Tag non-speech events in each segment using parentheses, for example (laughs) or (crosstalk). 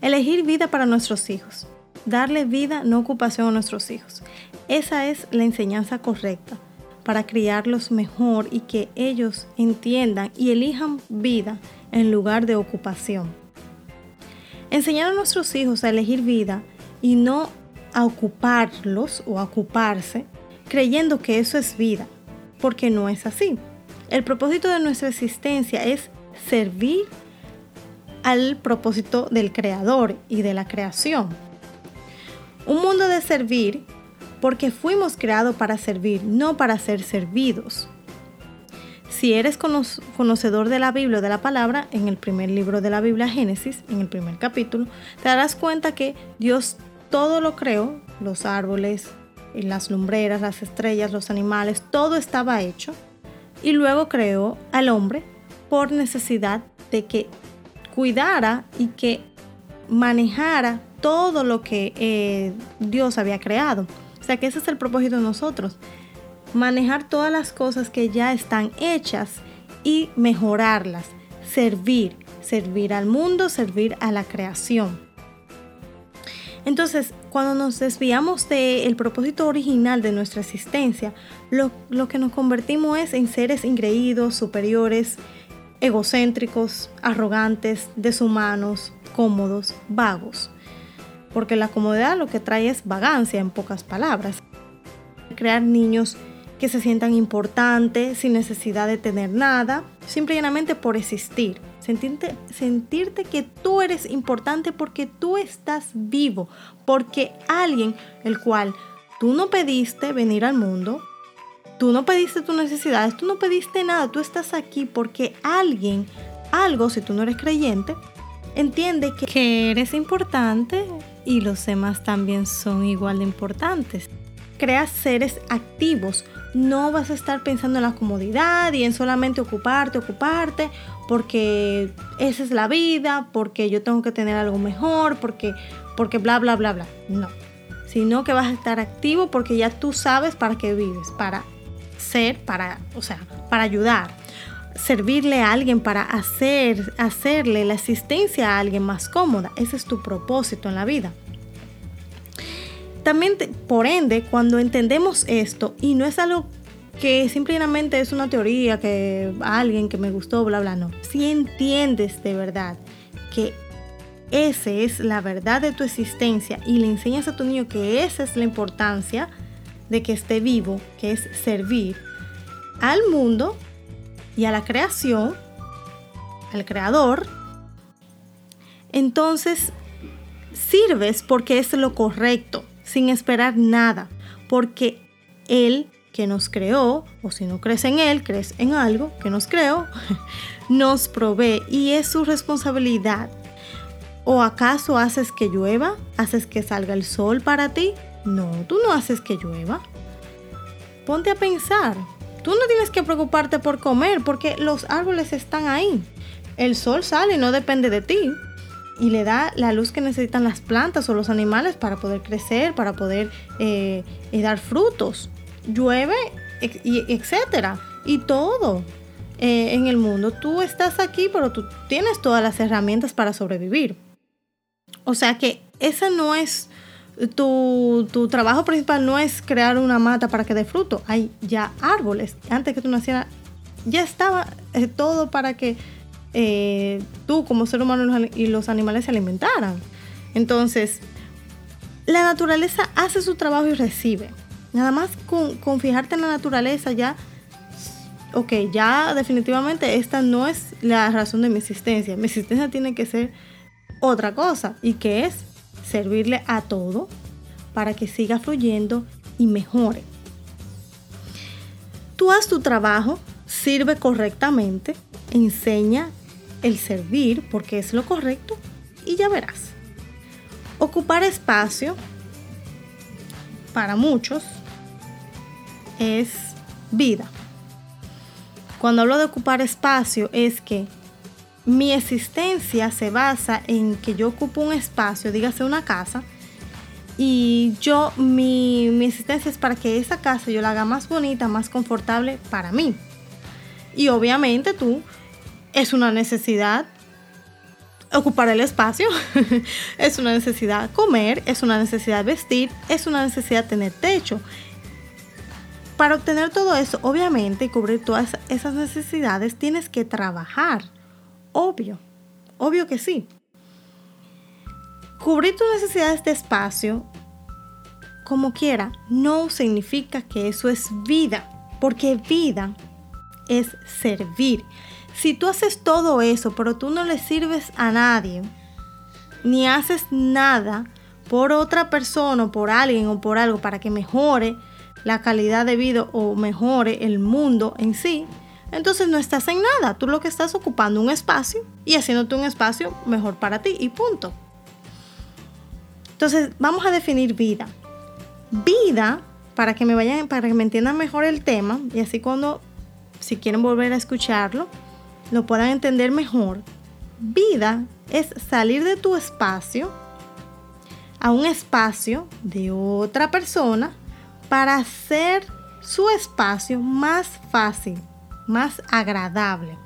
Elegir vida para nuestros hijos. Darle vida, no ocupación a nuestros hijos. Esa es la enseñanza correcta para criarlos mejor y que ellos entiendan y elijan vida en lugar de ocupación. Enseñar a nuestros hijos a elegir vida y no a ocuparlos o a ocuparse creyendo que eso es vida, porque no es así. El propósito de nuestra existencia es servir al propósito del creador y de la creación. Un mundo de servir porque fuimos creados para servir, no para ser servidos. Si eres conocedor de la Biblia o de la palabra, en el primer libro de la Biblia, Génesis, en el primer capítulo, te darás cuenta que Dios todo lo creó, los árboles, las lumbreras, las estrellas, los animales, todo estaba hecho. Y luego creó al hombre por necesidad de que cuidara y que manejara todo lo que eh, Dios había creado. O sea que ese es el propósito de nosotros. Manejar todas las cosas que ya están hechas y mejorarlas. Servir. Servir al mundo, servir a la creación. Entonces, cuando nos desviamos del propósito original de nuestra existencia, lo, lo que nos convertimos es en seres ingreídos, superiores, egocéntricos, arrogantes, deshumanos, cómodos, vagos. Porque la comodidad lo que trae es vagancia en pocas palabras. Crear niños que se sientan importantes sin necesidad de tener nada, simplemente por existir. Sentirte, sentirte que tú eres importante porque tú estás vivo, porque alguien el cual tú no pediste venir al mundo, tú no pediste tus necesidades, tú no pediste nada, tú estás aquí porque alguien, algo, si tú no eres creyente, entiende que, eres importante y los demás también son igual de importantes. Creas seres activos, no vas a estar pensando en la comodidad y en solamente ocuparte, ocuparte, porque esa es la vida, porque yo tengo que tener algo mejor, porque, porque bla, bla, bla, bla. No. Sino que vas a estar activo porque ya tú sabes para qué vives, para ser, para, o sea, para ayudar, servirle a alguien, para hacer, hacerle la asistencia a alguien más cómoda. Ese es tu propósito en la vida. También, por ende, cuando entendemos esto, y no es algo que simplemente es una teoría que alguien que me gustó, bla, bla, no. Si entiendes de verdad que esa es la verdad de tu existencia y le enseñas a tu niño que esa es la importancia de que esté vivo, que es servir al mundo y a la creación, al creador, entonces sirves porque es lo correcto sin esperar nada, porque Él que nos creó, o si no crees en Él, crees en algo que nos creó, (laughs) nos provee y es su responsabilidad. ¿O acaso haces que llueva? ¿Haces que salga el sol para ti? No, tú no haces que llueva. Ponte a pensar. Tú no tienes que preocuparte por comer porque los árboles están ahí. El sol sale y no depende de ti y le da la luz que necesitan las plantas o los animales para poder crecer, para poder eh, eh, dar frutos. Llueve, etcétera. Y todo eh, en el mundo. Tú estás aquí, pero tú tienes todas las herramientas para sobrevivir. O sea que ese no es tu, tu, trabajo principal, no es crear una mata para que dé fruto. Hay ya árboles. Antes que tú nacieras, ya estaba todo para que eh, tú como ser humano y los animales se alimentaran. Entonces, la naturaleza hace su trabajo y recibe. Nada más con, fijarte en la naturaleza ya, ok, ya definitivamente esta no es la razón de mi existencia. Mi existencia tiene que ser otra cosa y que es servirle a todo para que siga fluyendo y mejore. Tú haz tu trabajo, sirve correctamente, enseña el servir porque es lo correcto y ya verás. Ocupar espacio para muchos es vida. Cuando hablo de ocupar espacio es que mi existencia se basa en que yo ocupo un espacio, dígase una casa, y yo, mi, mi, existencia es para que esa casa yo la haga más bonita, más confortable para mí. Y obviamente tú es una necesidad ocupar el espacio, (laughs) es una necesidad comer, es una necesidad vestir, es una necesidad tener techo. Para obtener todo eso, obviamente, y cubrir todas esas necesidades, tienes que trabajar. Obvio, obvio que sí. Cubrir tus necesidades de espacio, como quiera, no significa que eso es vida, porque vida es servir. Si tú haces todo eso, pero tú no le sirves a nadie, ni haces nada por otra persona o por alguien o por algo para que mejore la calidad de vida o mejore el mundo en sí, entonces no estás en nada. Tú lo que estás ocupando un espacio y haciéndote un espacio mejor para ti y punto. Entonces vamos a definir vida. Vida, para que me vayan, para que me entiendan mejor el tema y así cuando, si quieren volver a escucharlo, lo puedan entender mejor, vida es salir de tu espacio a un espacio de otra persona para hacer su espacio más fácil, más agradable.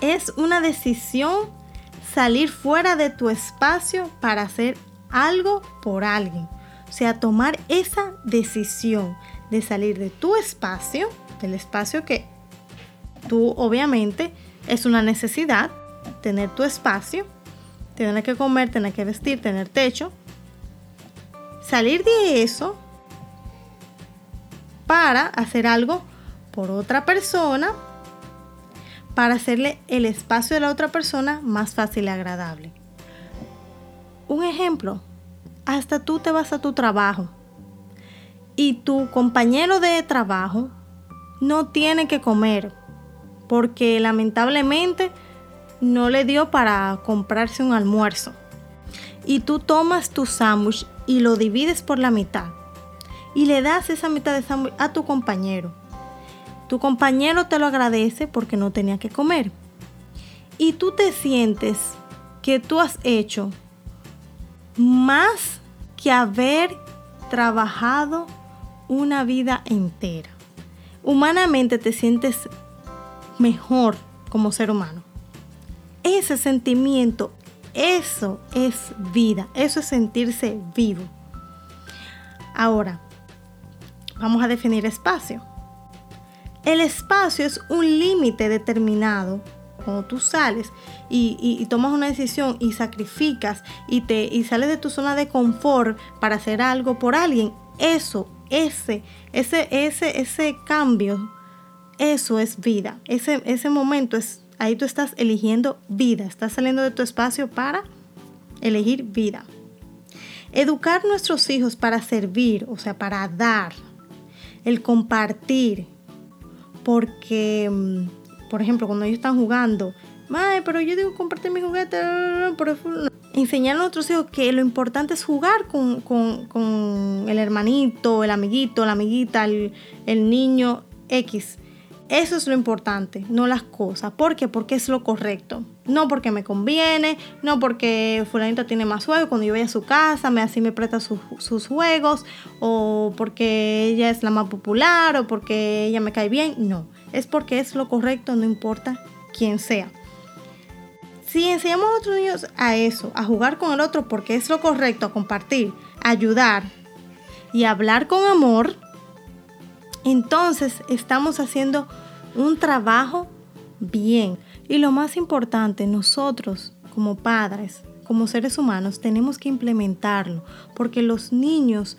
Es una decisión salir fuera de tu espacio para hacer algo por alguien. O sea, tomar esa decisión de salir de tu espacio, del espacio que tú obviamente es una necesidad tener tu espacio, tener que comer, tener que vestir, tener techo. Salir de eso para hacer algo por otra persona, para hacerle el espacio de la otra persona más fácil y agradable. Un ejemplo, hasta tú te vas a tu trabajo y tu compañero de trabajo no tiene que comer porque lamentablemente no le dio para comprarse un almuerzo. Y tú tomas tu sándwich y lo divides por la mitad y le das esa mitad de sándwich a tu compañero. Tu compañero te lo agradece porque no tenía que comer. Y tú te sientes que tú has hecho más que haber trabajado una vida entera. Humanamente te sientes mejor como ser humano. Ese sentimiento, eso es vida, eso es sentirse vivo. Ahora, vamos a definir espacio. El espacio es un límite determinado cuando tú sales y, tomas una decisión y sacrificas y, te, y sales de tu zona de confort para hacer algo por alguien, eso, ese, ese, ese, ese cambio eso es vida. Ese, ese momento es, ahí tú estás eligiendo vida. Estás saliendo de tu espacio para elegir vida. Educar nuestros hijos para servir, o sea, para dar. El compartir. Porque, mm, por ejemplo, cuando ellos están jugando, Ay, pero yo digo compartir mi juguete. Enseñar a nuestros hijos que lo importante es jugar con, el hermanito, el amiguito, la amiguita, el niño X. Eso es lo importante, no las cosas. ¿Por qué? Porque es lo correcto. No porque me conviene, no porque fulanita tiene más juegos, cuando yo voy a su casa, me así me presta sus juegos, o porque ella es la más popular, o porque ella me cae bien. No, es porque es lo correcto, no importa quién sea. Si enseñamos a otros niños a eso, a jugar con el otro porque es lo correcto, a compartir, a ayudar y hablar con amor, entonces estamos haciendo un trabajo bien. Y lo más importante, nosotros como padres, como seres humanos, tenemos que implementarlo, porque los niños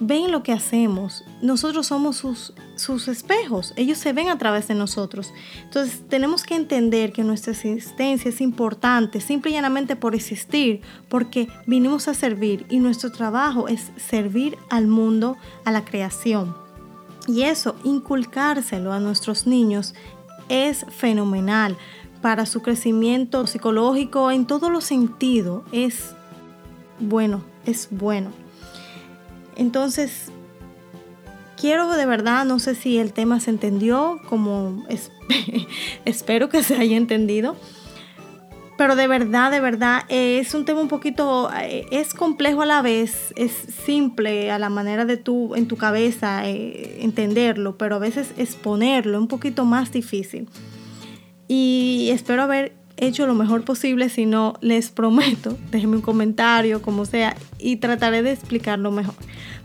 ven lo que hacemos. Nosotros somos sus, espejos, ellos se ven a través de nosotros. Entonces tenemos que entender que nuestra existencia es importante, simple y llanamente por existir, porque vinimos a servir y nuestro trabajo es servir al mundo, a la creación. Y eso, inculcárselo a nuestros niños es fenomenal para su crecimiento psicológico en todos los sentidos. Es bueno, es bueno. Entonces, quiero de verdad, no sé si el tema se entendió como (laughs) espero que se haya entendido pero de verdad, de verdad, es un tema un poquito, eh, es complejo a la vez, es simple a la manera de tú, en tu cabeza, eh, entenderlo, pero a veces exponerlo es un poquito más difícil. Y espero haber hecho lo mejor posible, si no, les (laughs) prometo, déjenme un comentario, como sea, y trataré de explicarlo mejor.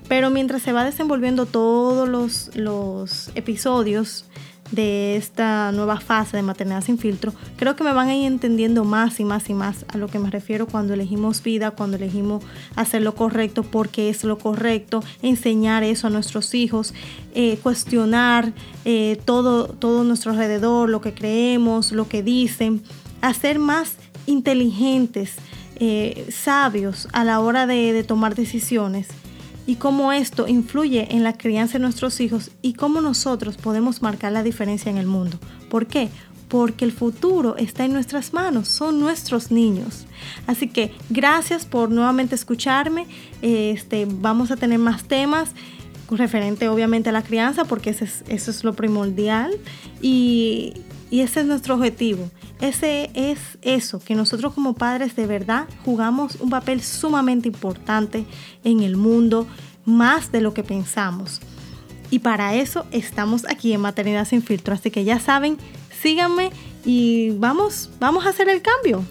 Pero mientras se va desenvolviendo todos los, los episodios, de esta nueva fase de maternidad sin filtro, creo que me van a ir entendiendo más y más y más a lo que me refiero cuando elegimos vida, cuando elegimos hacer lo correcto, porque es lo correcto, enseñar eso a nuestros hijos, eh, cuestionar eh, todo, todo nuestro alrededor, lo que creemos, lo que dicen, hacer más inteligentes, eh, sabios a la hora de tomar decisiones y cómo esto influye en la crianza de nuestros hijos y cómo nosotros podemos marcar la diferencia en el mundo. ¿Por qué? Porque el futuro está en nuestras manos, son nuestros niños. Así que gracias por nuevamente escucharme. Este, vamos a tener más temas referente obviamente a la crianza porque eso es, eso es lo primordial y, y ese es nuestro objetivo. Ese es eso, que nosotros como padres de verdad jugamos un papel sumamente importante en el mundo, más de lo que pensamos. Y para eso estamos aquí en Maternidad sin filtro. Así que ya saben, síganme y vamos, vamos a hacer el cambio.